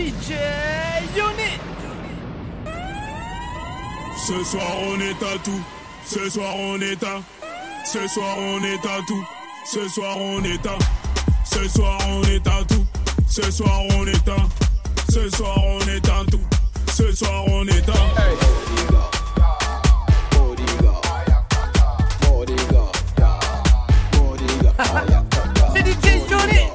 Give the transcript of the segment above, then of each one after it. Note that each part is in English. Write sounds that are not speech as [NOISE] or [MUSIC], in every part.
DJ Unit. Ce soir on est à tout. Ce soir on est à. Ce soir on est à tout. Ce soir on est à. Ce soir on est à tout. Ce soir on est à. Ce soir on est à tout. Ce soir on est à. C'est DJ Unit.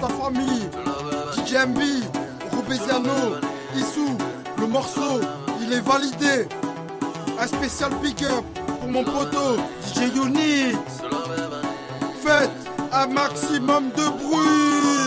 La famille. DJ MB, Robeziano, Issou, le morceau, il est validé. Un spécial pick-up pour mon poteau, DJ Unit. Faites un maximum de bruit.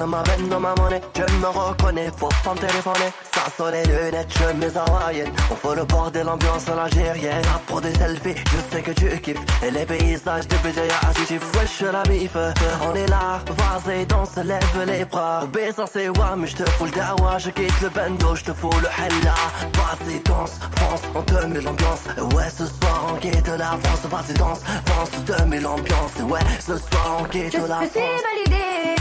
Tu me reconnais, faut pas me téléphoner Ça sonne les lunettes, chemise hawaïenne On fait le bordel, l'ambiance à l'algérienne Ça pour des selfies, je sais que tu kiffes Et les paysages de BJ à tu fresh la bif On est là, vas-y danse, lève les bras. Baiser c'est mais je te fous le dawa. Je quitte le bendo, je te fous le hella. Vas-y danse, France, on te met l'ambiance. Ouais ce soir on quitte la France. Vas-y danse, France, on te met l'ambiance. Ouais ce soir on quitte Je, la je suis France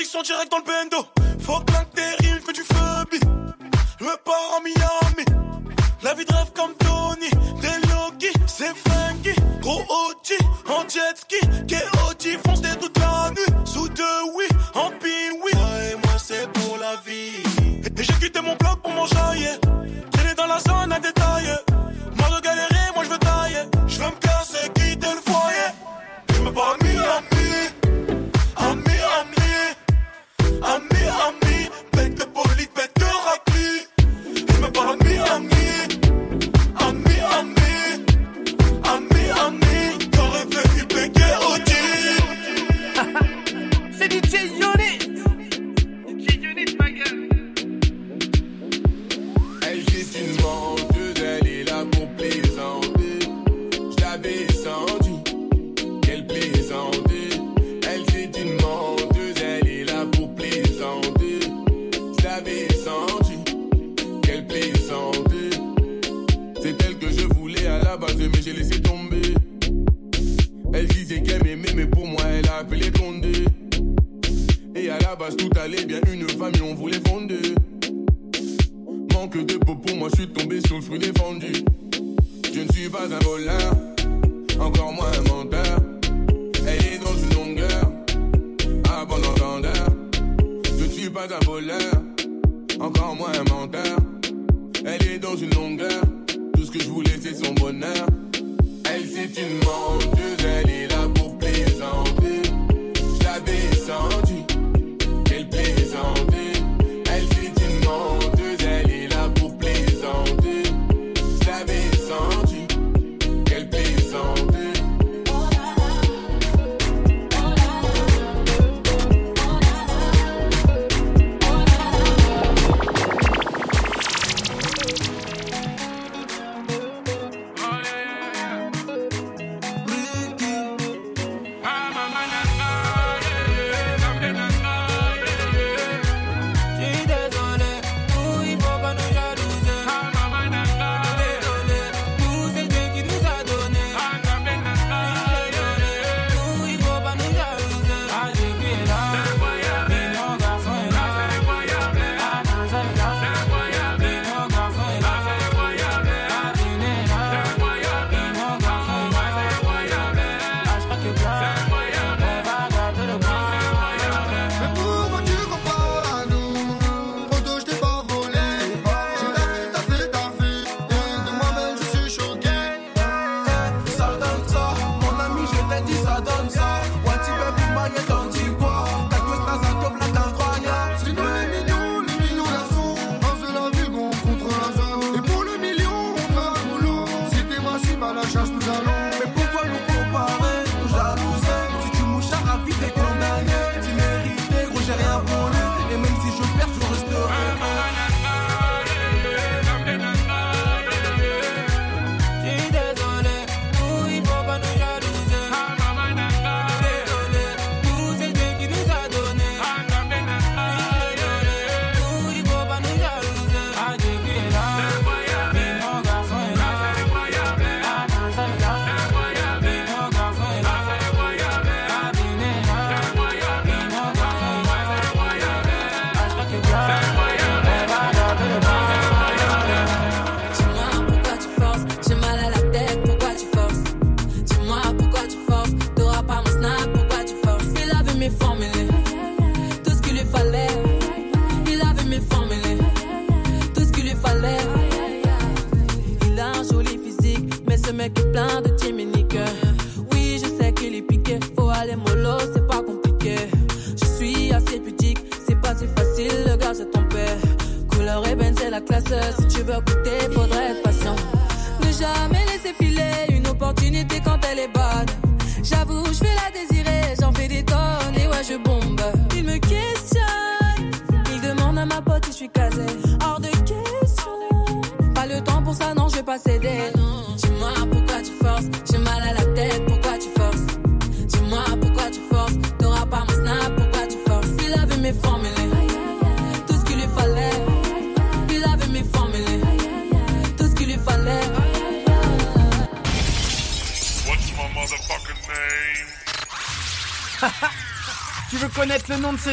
ils sont direct dans le bendo.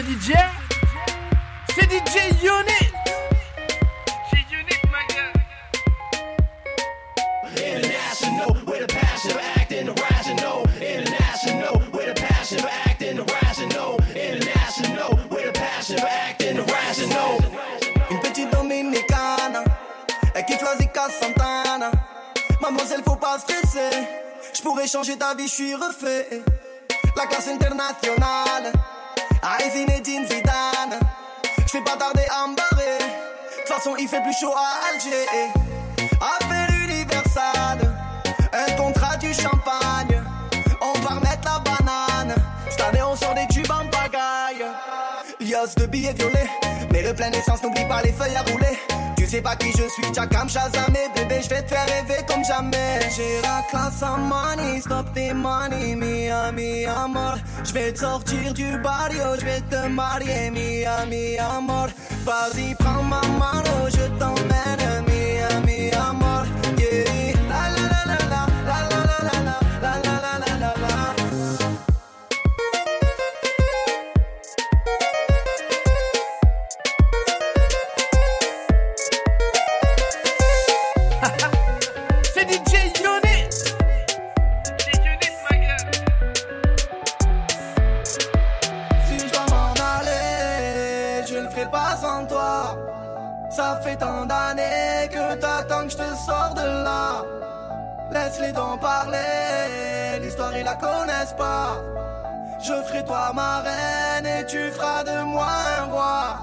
DJ chaud à Alger. Appel universal, un contrat du champagne. On va remettre la banane. Cette année, on sort des tubes en pagaille. Lios de billets violets, mais le plein essence, n'oublie pas les feuilles à rouler sais pas qui je suis, t'as comme bébé, je vais te faire rêver comme jamais. J'ai la classe en money, stop tes money, Miami, amor. Je vais te sortir du barrio, je vais te marier, Miami, amor. Vas-y, prends ma mano, je t'emmène, pas. Je ferai toi ma reine et tu feras de moi un roi.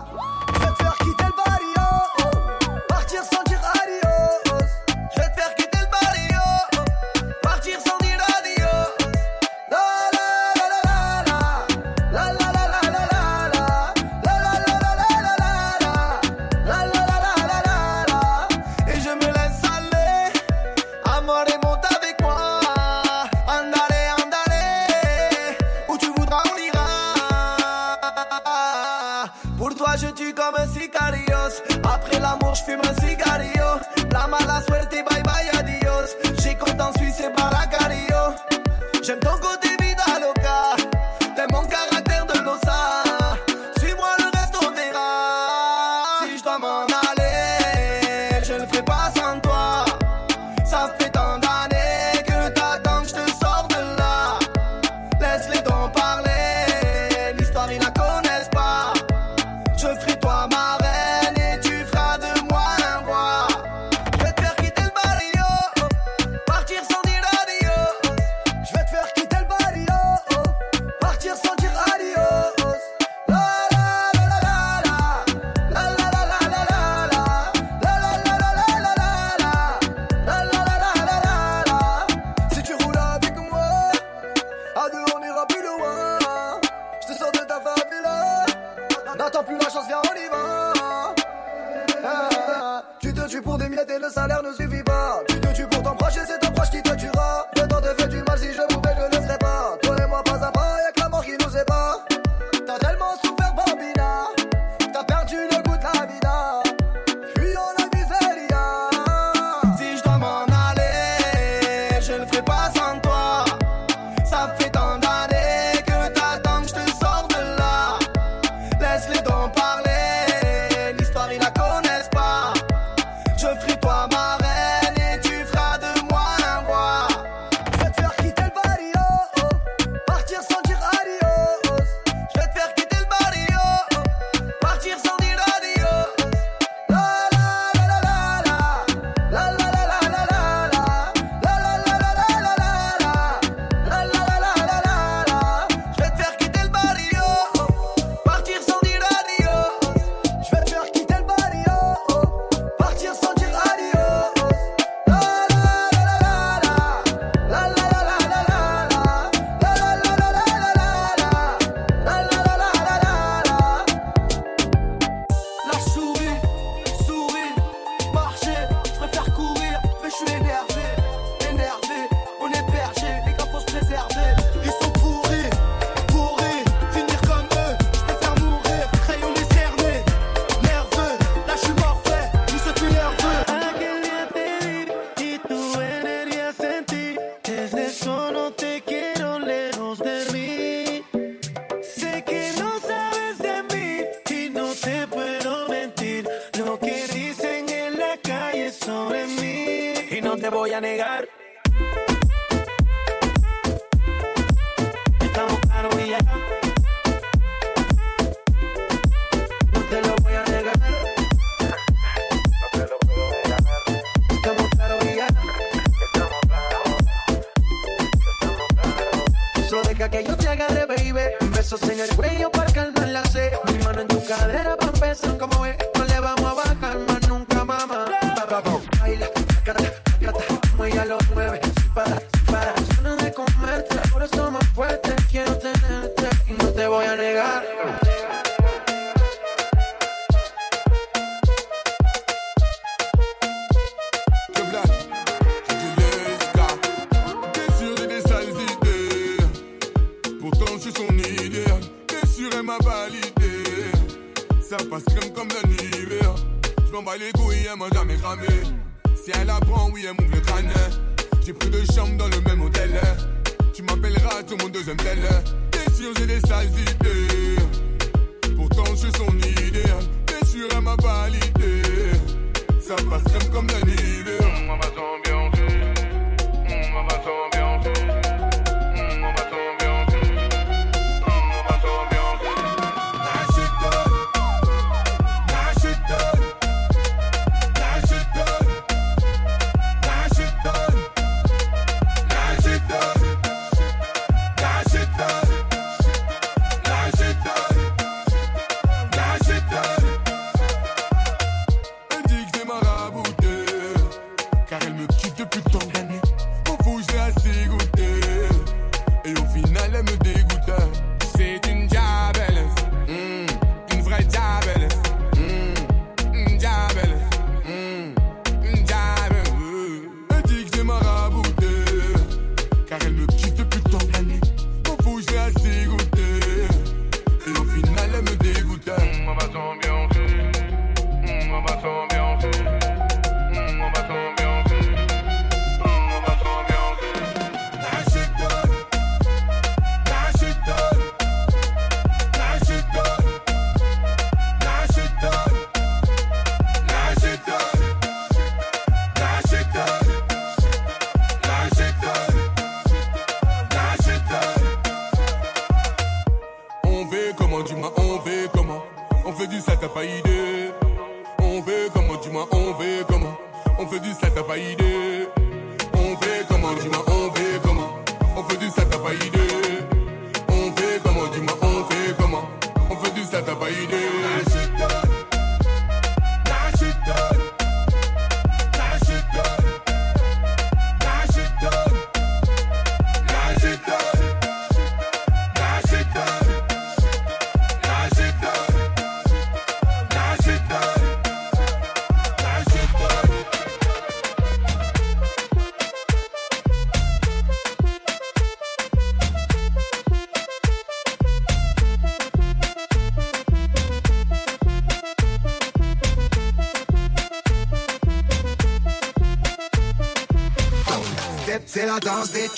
La danse des.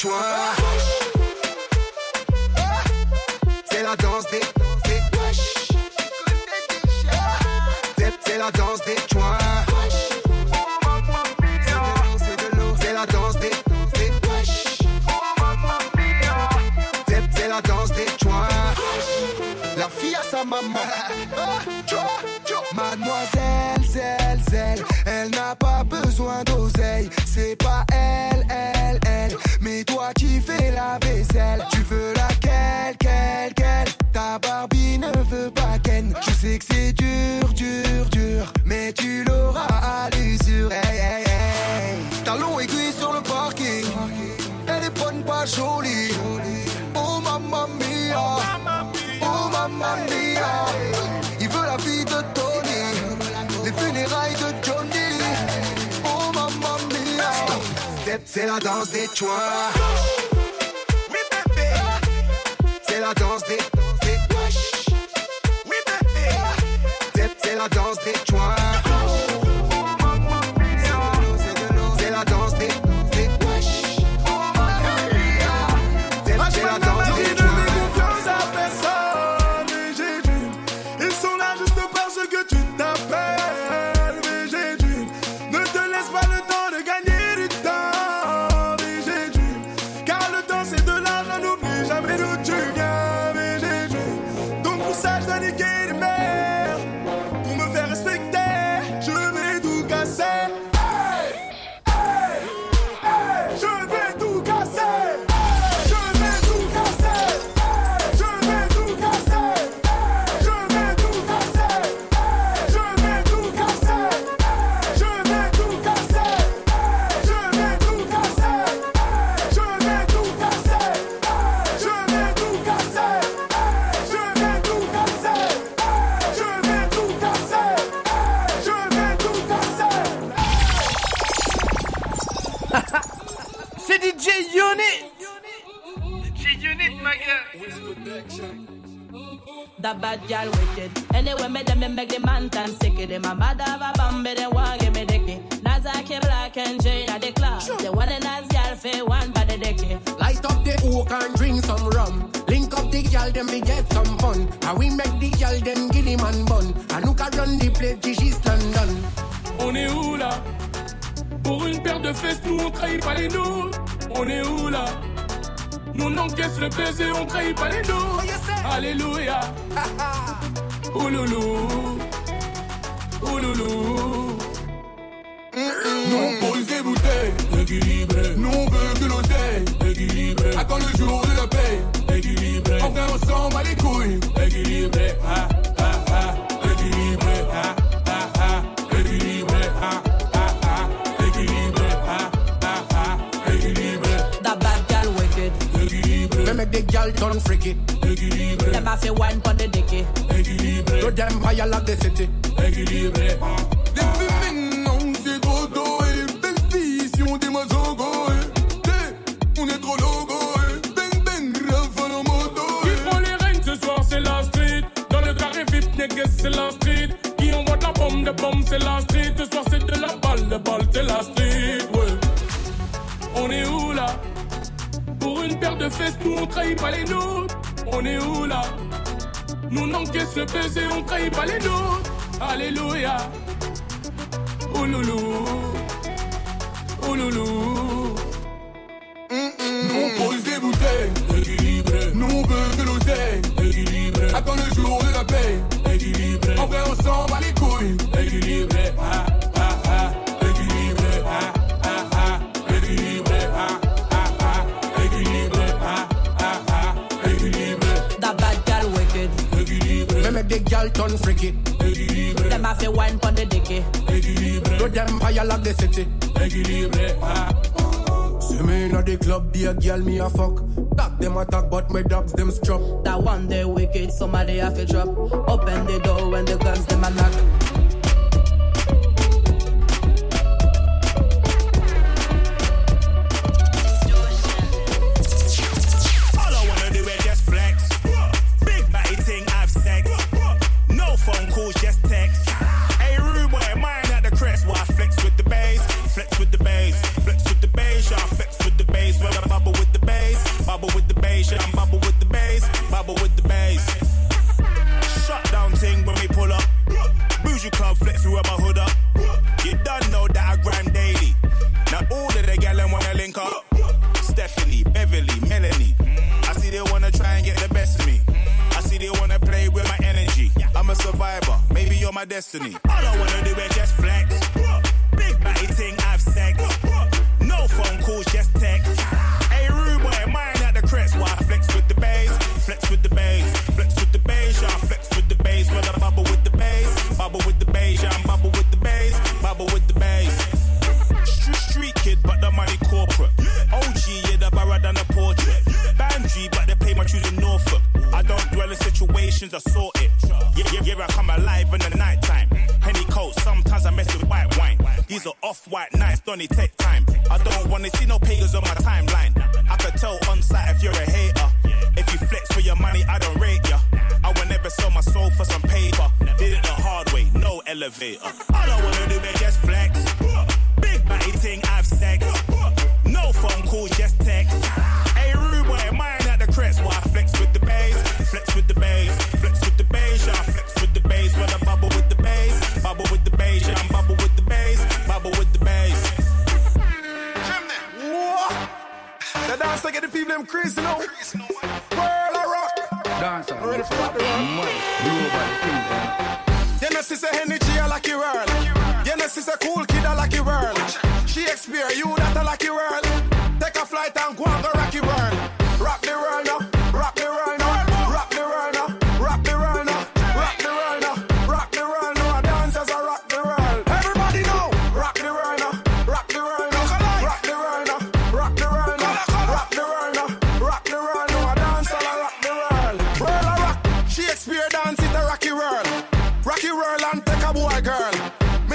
C'est la danse des. des c'est la danse des chouins. C'est la danse des. des c'est la danse des chouins. La fille a sa maman. Mademoiselle, zelle, zelle, elle n'a pas besoin d'oseille. C'est la danse des chouins. C'est la danse des. That bad gal wicked. Anyway, me them them beg the man time sick of them. A mad have a bambi, they want give me dicky. Nazaki black and Jane at the club. They want a Naz gal for one by the dicky. Light up the oak and drink some rum. Link up the gal, them we get some fun. And we make the gal, them give him and bun. And look can run the place, this is London. On est où là Pour une paire de fesses, nous on trahit pas les nôtres. On est où là Nous on encaisse le baiser, on trahit pas les nôtres. Alléluia. [LAUGHS] Ouloulou. Ouloulou. Nous on pose des bouteilles, équilibré. Nous on veut que l'oseille, équilibré. Attends le jour de la paix, équilibré. On vient ensemble à les couilles, équilibré. Ah, ah, ah, make the gal turn freaky. Équilibré. Them have to wine for the dicky. Équilibré. To them higher like the city. C'est trop tôt. Si on démarre au go. eh? On est trop logo. eh? En moto. Qui prend les rênes ce soir, c'est la street. Dans le carré VIP, niggas, c'est la street. Qui envoie de la bombe, de bombe, c'est la street. Ce soir, c'est de la balle, de balle, c'est la street. Ouais. On est où là? Pour une paire de fesses, nous on trahit pas les nôtres. On est où là? Nous on encaisse le baiser, on trahit pas les nôtres. Alléluia. Oh loulou. Oh loulou. Mm. On pose des bouteilles. Équilibré. Nous on veut de l'oseille. Équilibré. Attends le jour de la paix. Équilibré. En vrai, on s'en bat les couilles. Équilibré. Ah. The girl turn freaky. Them have to wine pon the dicky. Do them fire like the city. See me inna the club, be a girl me a fuck. Dog them attack, but my dogs them struck. That one day wicked, somebody have to drop. Open the door when the guns them a knock. You're my destiny. All I wanna do is just flex. Big body thing, have sex. No phone calls, just text. Hey, rude boy, mine at the crest. Why flex with the bass? Flex with the bass. Flex with the bass, yeah, flex with the bass. When I bubble with the bass. Bubble with the bass, yeah, I'm bubble with the bass. Bubble with the bass. Street, street kid, but the money corporate. OG, yeah, the barra than a portrait. Bandry, but they pay my tunes in Norfolk. I don't dwell in situations, I sort yeah, I come alive in the night time. Henny coat, sometimes I mess with white wine. These are off white nights, don't it take time? I don't wanna see no pagans on my timeline. I could tell on sight if you're a hater. If you flex for your money, I don't rate ya. I will never sell my soul for some paper. Did it the hard way, no elevator. I wanna them crazy now. World of rock. Dancer. Ready for that? You know, she's a energy, I like your world. She's a cool kid, I like your world. Shakespeare, you that I like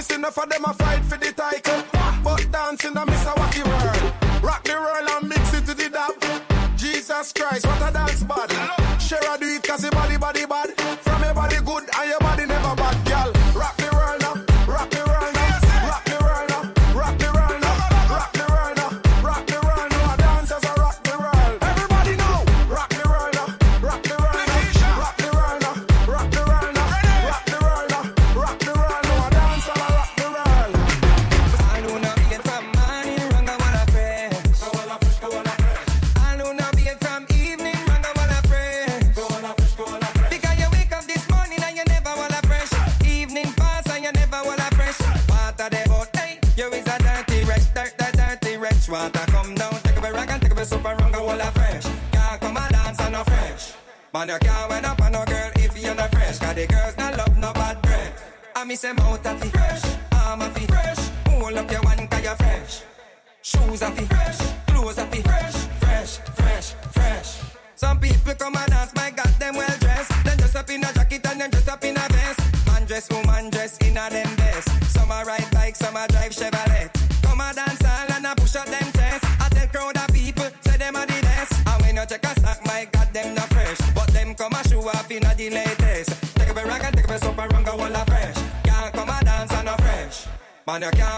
Miss enough of them a fight for the title. But dancing a miss a wacky world. Rock the world and mix it to the dab. Jesus Christ, what a dance bad. Share do it cause your body body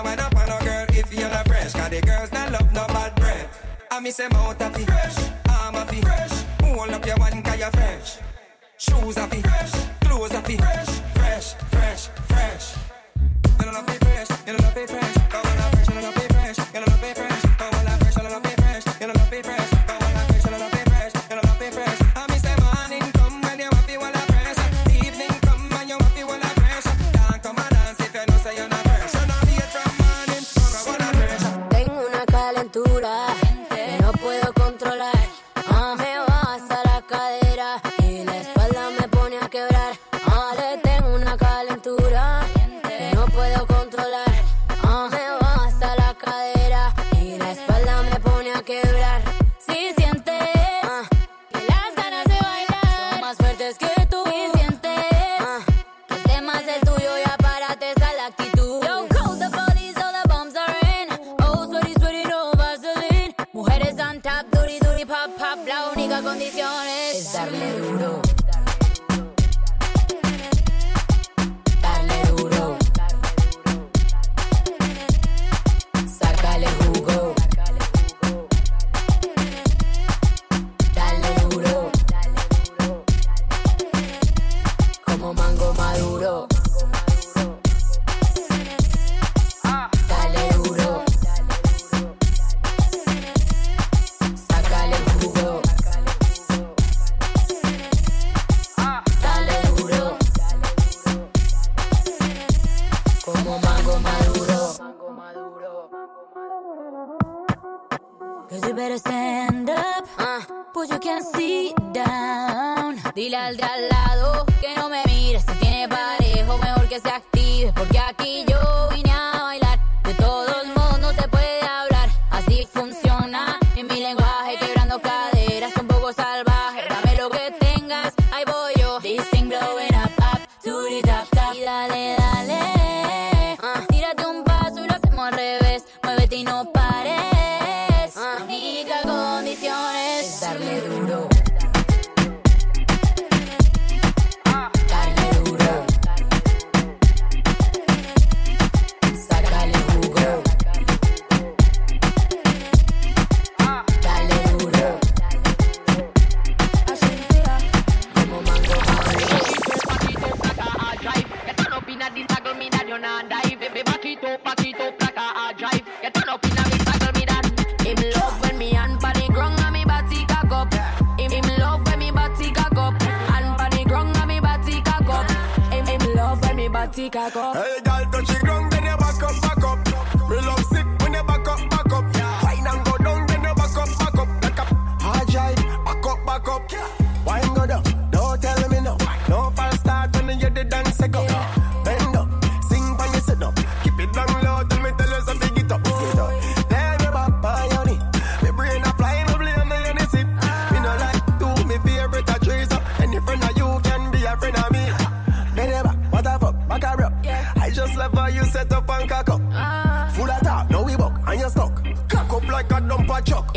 wait up on no girl if you're not fresh. Cause the girls not love no bad breath. I miss them out of fresh, of the fresh. Hold up your one cause you're fresh. Shoes the fresh, clothes of the fresh, fresh, fresh, fresh. You don't if fresh, you don't if fresh. Go on a fresh, you don't if fresh, you don't if fresh.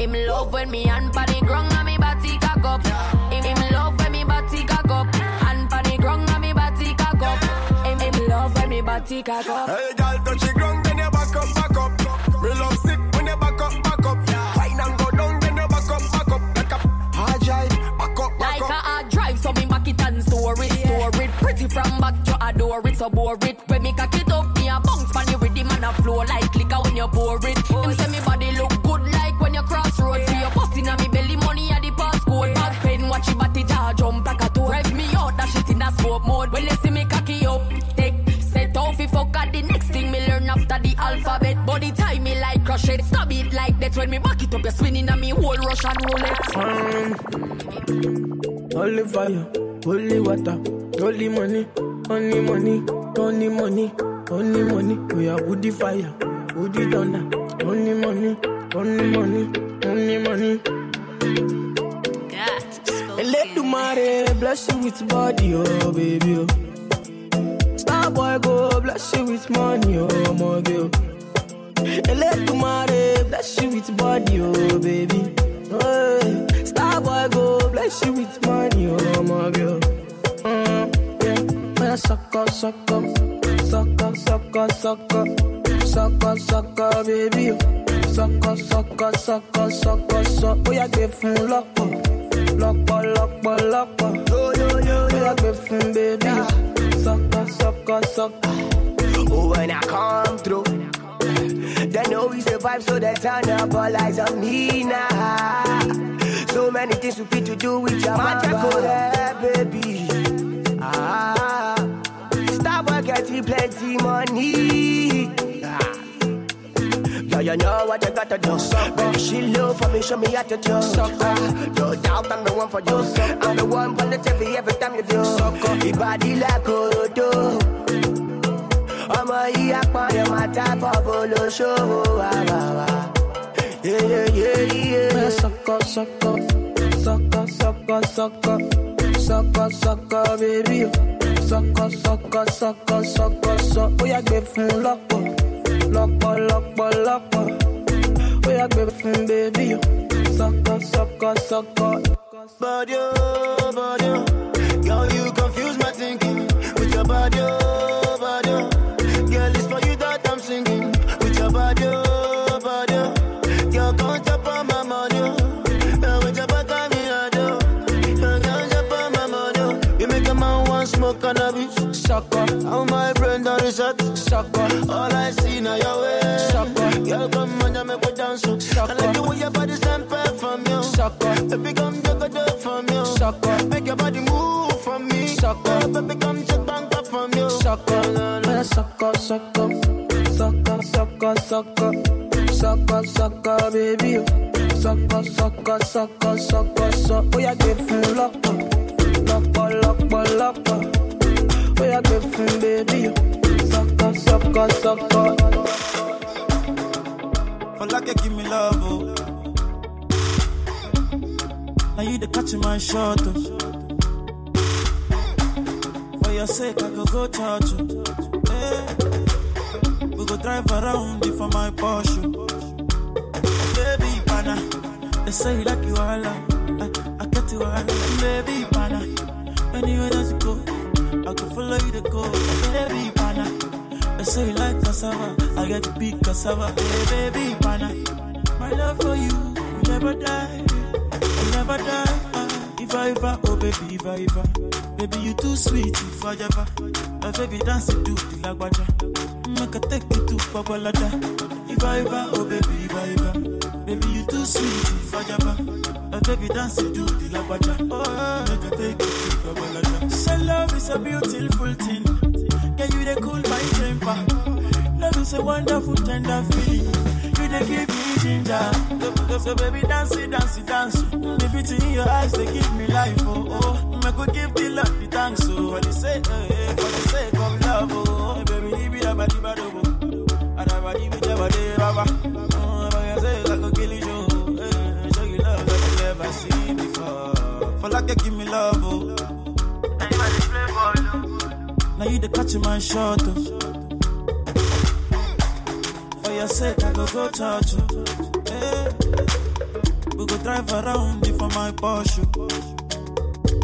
Him love when me hand pan the ground and me body cock up. Him, him love when me body cock up. Hand pan the ground and me body cock up. Him, him love when me body cock up. Hey, girl, touch the ground, then you back up, back up. Me love sick when you back up, back up. Wine and go down, then you back up, back up. Back up, hard drive, back up, back Like up. a hard drive, so me back it and store it, store it. Pretty from back, you adore it, so bore it. When me cock it up, me a bounce pan the rhythm and a flow like liquor when you pour it. When you see me cocky up, take set off if fuck at the next thing me learn after the alphabet. Body tie me like crochet, stab it like that. When me back it up, you spinning on me whole Russian roulette. Holy fire, holy water, holy money, only money, only money, only money. We are woody fire, woody thunder, only money, bless you with body, oh baby. Oh. Star boy go bless you with money, oh my girl. Let the mare bless you with body, oh baby. Oh, star boy go bless you with money, oh my girl. Mm, yeah, suck up, suck up, suck up, suck up, suck up, suck up, suck up, baby. oh. Suck up, suck up, suck up, suck up, suck. Oh yeah, give fun lock up, lock up, lock oh yeah, give baby. oh. Suck up, suck suck. Oh, when I come through, they know we survive, so they turn up all eyes on me now. So many things we fit to do with your magic, oh, baby. Ah, stop getting plenty money. Yeah, you know what you gotta do. Baby, she low for me, show me how to do. No doubt I'm the one for you. I'm the one for the TV every time you do. Your body like a do. ọmọ yìí apọ̀yọ̀ máa tábọ̀ bolóṣòwò wà wà wà. Yeah, sucker, sucker, sucker, sucker, sucker, sucker, sucker, baby. Sucker, sucker, sucker, sucker, sucker. Ó yá gbé fún lọ́pọ̀, lọ́pọ̀, lọ́pọ̀, lọ́pọ̀. Ó yá gbé fún baby. Sucker, sucker, sucker. Body, oh, body, oh. Girl, sucker. All I see now your way, eh. sucker. Girl, come on, you make me dance, oh. I like the way your body sample from you, sucker. Baby, come take a dip from you, sucker. Make your body move from me, sucker. Baby, come take bank up from you, sucker. Man, sucker, sucker, sucker, sucker, sucker, sucker, sucker, baby. oh. Sucker, sucker, sucker, sucker, sucker. Oh, yeah, give me lock up, lock up, lock up, lock up. Oh, yeah, give me baby. Oh. Sucker, sucker, sucker. For like you give me love, oh. Now you the catch my shot, oh. For your sake, I go go church, oh. Hey. We go drive around you for my Porsche. Oh. Baby, pana. They say you like you all, I, I get you all. Baby, pana. Anywhere that you go, I go follow you to go. Baby, pana. They say you like cassava, I get big cassava. Hey, baby, pana. My love for you will never die, will never die. If I ever, oh baby, if I ever, baby you too sweet, if I ever, oh baby dance to the lagwaja, make I take you to Babalada. If I ever, oh baby, if I ever, baby you too sweet, if I ever, oh baby dance to the lagwaja, oh make I take you to Babalada. Say love is a beautiful thing, can you they cool my temper? Love is a wonderful tender feeling. You they give me ginger. So, so, baby, dance it, dance it, dance. The beauty in your eyes, they give me life. Oh, oh. I could give the love the thanks. Oh, for the sake, eh, eh, for the sake of love. Oh, Eh, baby, leave it about the bad. Oh, and I body with your body, baba. Oh, your sake, I could kill you. Oh, show you love that you never seen before. For like give me love. Now you the catch my shot. Oh. For your sake, I go go church. oh. Hey. We go drive around you for my Porsche. Oh.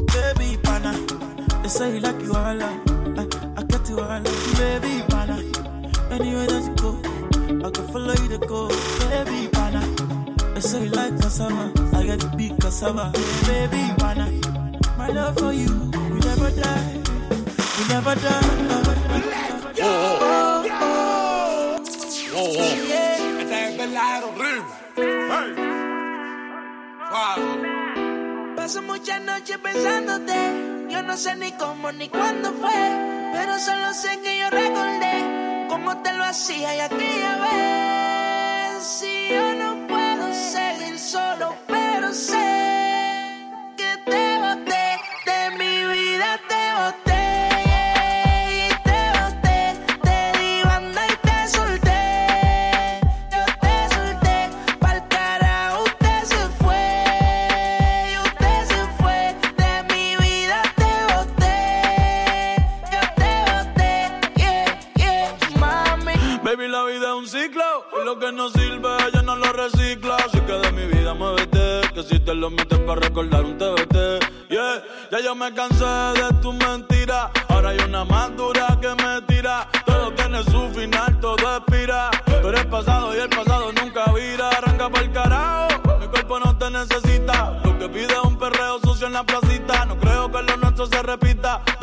Baby, pana. They say you like you all. I, I get you all. Baby, pana. Anywhere that you go, I can follow you to go. Baby, pana. They say you like cassava. I get big cassava. Baby, pana. My love for you will never die. Never die. Esta es verdadero. Hey. Suave. Paso muchas noches pensándote. Yo no sé ni cómo ni cuándo fue. Pero solo sé que yo recordé cómo te lo hacía y aquella vez. Si yo no repita.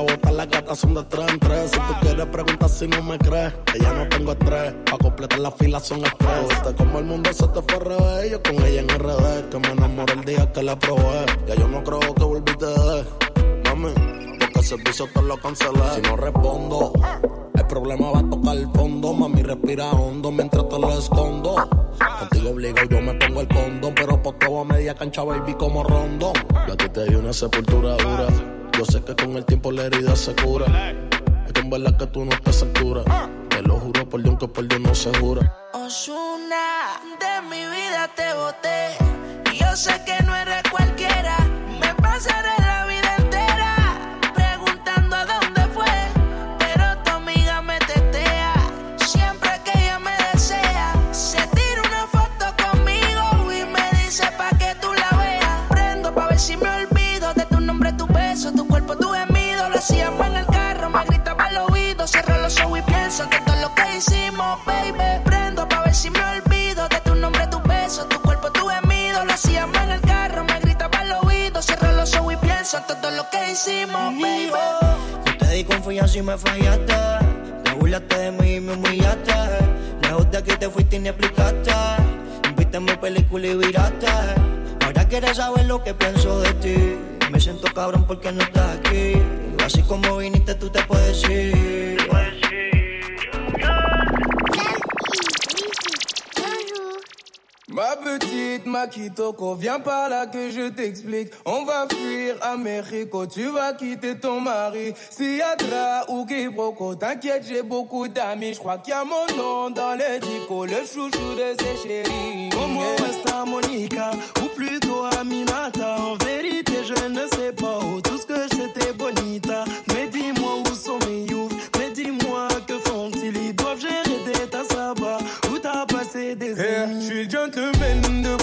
Bota, las gatas son de tres en tres. Si tú quieres preguntar si no me crees, que ya no tengo estrés. Pa' completar la fila son estrés. Como el mundo se te fue al revés. Yo con ella en RD, que me enamoré el día que la probé. Ya yo no creo que volviste de mami. Porque el servicio te lo cancelé. Si no respondo, el problema va a tocar el fondo. Mami, respira hondo mientras te lo escondo. Contigo obligo, yo me pongo el condón. Pero por todo a media cancha, baby, como rondón. Yo a ti te di una sepultura dura. Yo sé que con el tiempo la herida se cura. Es que en verdad que tú no estás altura. Te lo juro por Dios que por Dios no se jura. Osuna, de mi vida te boté. Yo sé que y me fallaste. Te burlaste de mí y me humillaste. Lejos de aquí te fuiste y ni explicaste. Viste mi película y viraste. Ahora quieres saber lo que pienso de ti. Me siento cabrón porque no estás aquí. Así como viniste, tú te puedes ir. Ma petite Makitoko, viens par là que je t'explique. On va fuir à Mexico, tu vas quitter ton mari. Siadra ou Kibroko, t'inquiète, j'ai beaucoup d'amis. Je crois qu'il y a mon nom dans le dico, le chouchou de ses chéris. Como esta Monica, ou plutôt Aminata. En vérité, je ne sais pas où. Tout ce que c'était bonita. Mais dis-moi où sont mes youths.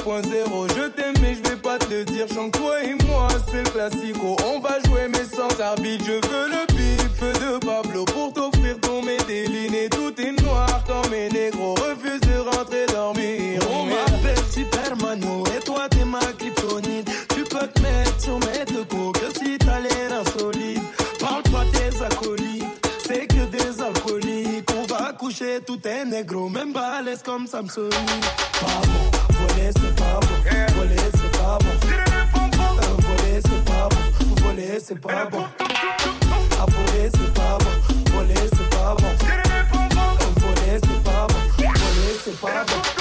2.0, je t'aime mais je vais pas te le dire. Chante toi et moi, c'est le classico. On va jouer mais sans arbitre. Je veux le bif de Pablo pour t'offrir ton médéline. Et tout est noir comme mes négros refusent de rentrer dormir. On m'appelle Supermano et toi t'es ma kryptonite. Tu peux te mettre sur mes deux coups que si t'as l'air insolite. Parle pas tes acolytes, c'est que des alcooliques. On va coucher tout est négro, même balèze comme bon, voler esse papo, voler esse papo. Eu voler esse papo, voler esse papo. A voler esse papo, voler esse papo. Eu voler esse papo, voler esse papo.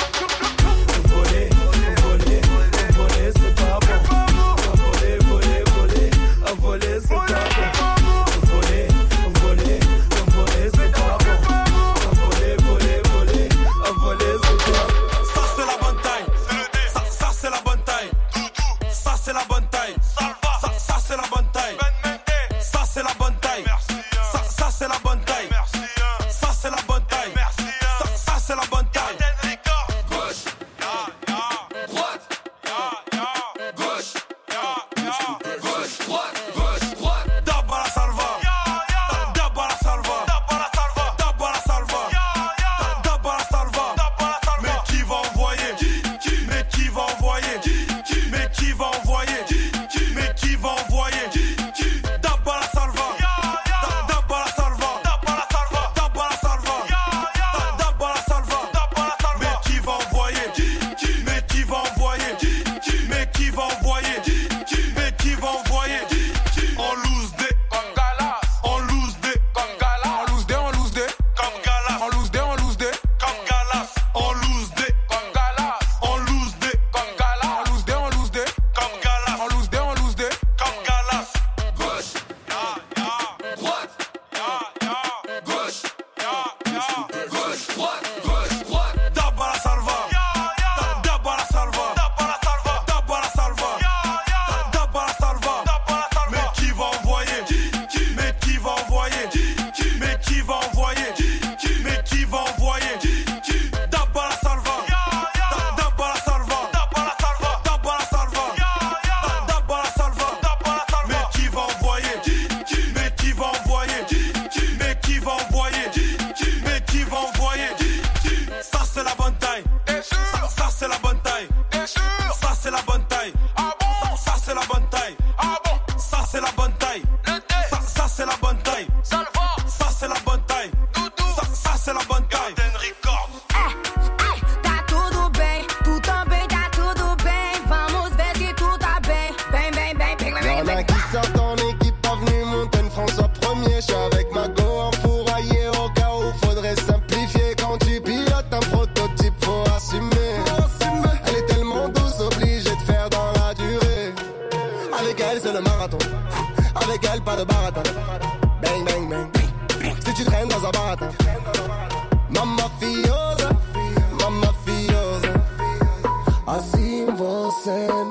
Elle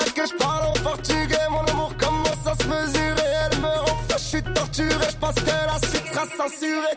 veut que je parle en portugais, mon amour commence à se mesurer. Elle me rend je suis torturé, je pense que la suite sera censurée.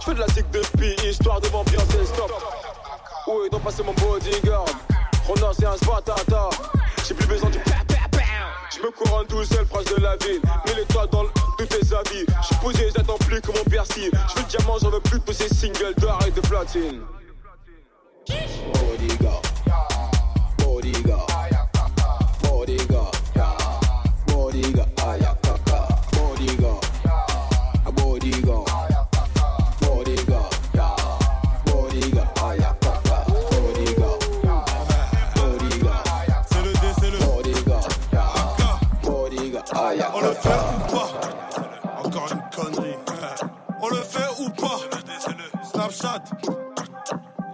Je fais de la zik depuis, histoire de m'ambiancer, stop. Oui, donc passer mon bodyguard. Ronan, c'est un spatata. J'ai plus besoin du je me couronne tout seul, prince de la ville. Mets les toits dans tous tes habits Je suis posé, j'attends plus que mon piercing. Je veux diamant, j'en veux plus que ces singles d'or et de platine. Bodyguard. On le fait ou pas? Encore une connerie. On le fait ou pas? Snapchat.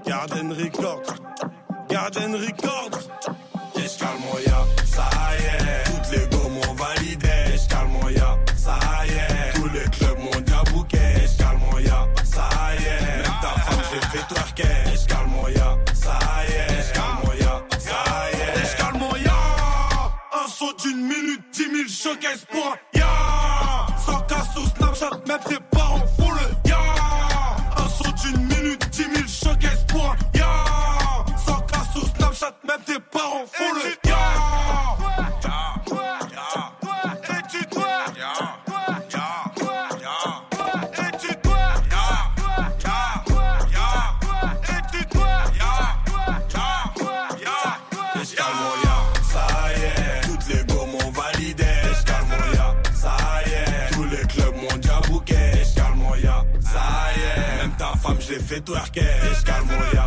Garden Record. Garden Record. Against caisse efecto arquero, escalmo ya.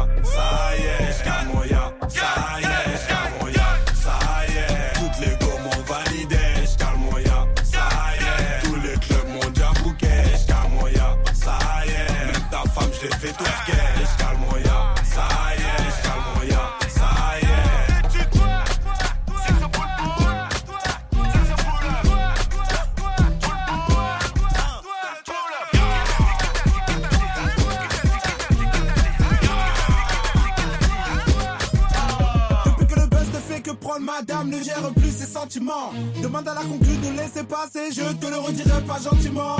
pas gentiment